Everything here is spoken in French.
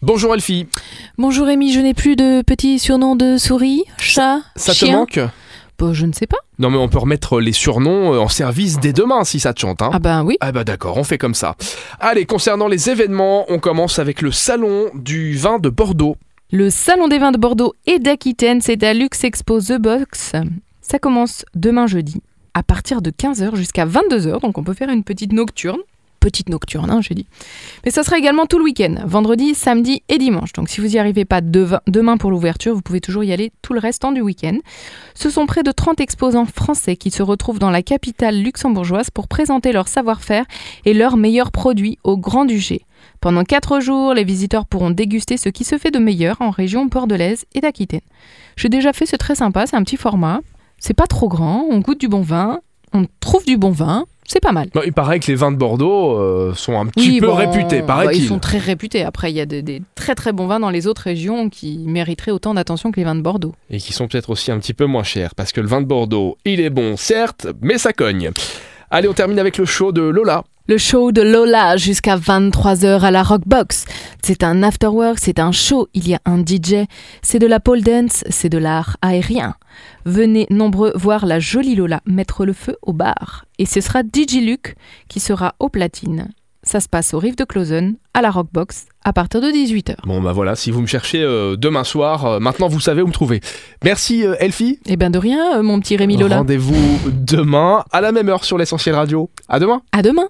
Bonjour Elfie. Bonjour Rémi, je n'ai plus de petits surnoms de souris, chat, Ça te chien. manque? Bah, je ne sais pas. Non mais on peut remettre les surnoms euh, en service dès demain si ça te chante. Hein. Ah ben oui. Ah bah d'accord, on fait comme ça. Allez, concernant les événements, on commence avec le salon du vin de Bordeaux. Le Salon des vins de Bordeaux et d'Aquitaine, c'est à Lux Expo The Box. Ça commence demain jeudi, à partir de 15h jusqu'à 22h, donc on peut faire une petite nocturne. Petite nocturne, hein, j'ai dit. Mais ça sera également tout le week-end, vendredi, samedi et dimanche. Donc si vous n'y arrivez pas demain pour l'ouverture, vous pouvez toujours y aller tout le restant du week-end. Ce sont près de 30 exposants français qui se retrouvent dans la capitale luxembourgeoise pour présenter leur savoir-faire et leurs meilleurs produits au Grand-Duché. Pendant 4 jours, les visiteurs pourront déguster ce qui se fait de meilleur en région bordelaise et d'Aquitaine. J'ai déjà fait, c'est très sympa, c'est un petit format. C'est pas trop grand, on goûte du bon vin, on trouve du bon vin, c'est pas mal. Bon, il paraît que les vins de Bordeaux euh, sont un petit Oui, peu bon, réputés, bah, paraît-il. Ils sont très réputés. Après, il y a des, des très très bons vins dans les autres régions qui mériteraient autant d'attention que les vins de Bordeaux. Et qui sont peut-être aussi un petit peu moins chers, parce que le vin de Bordeaux, il est bon, certes, mais ça cogne. Allez, on termine avec le show de Lola. Le show de Lola jusqu'à 23h à la Rockbox. C'est un afterwork, c'est un show, il y a un DJ, c'est de la pole dance, c'est de l'art aérien. Venez nombreux voir la jolie Lola mettre le feu au bar. Et ce sera DJ Luc qui sera au platine. Ça se passe au Rive de Clausen, à la Rockbox, à partir de 18h. Bon bah voilà, si vous me cherchez euh, demain soir, euh, maintenant vous savez où me trouver. Merci euh, Elfie. Eh ben de rien, mon petit Rémi Lola. Rendez-vous demain à la même heure sur l'essentiel radio. À demain. À demain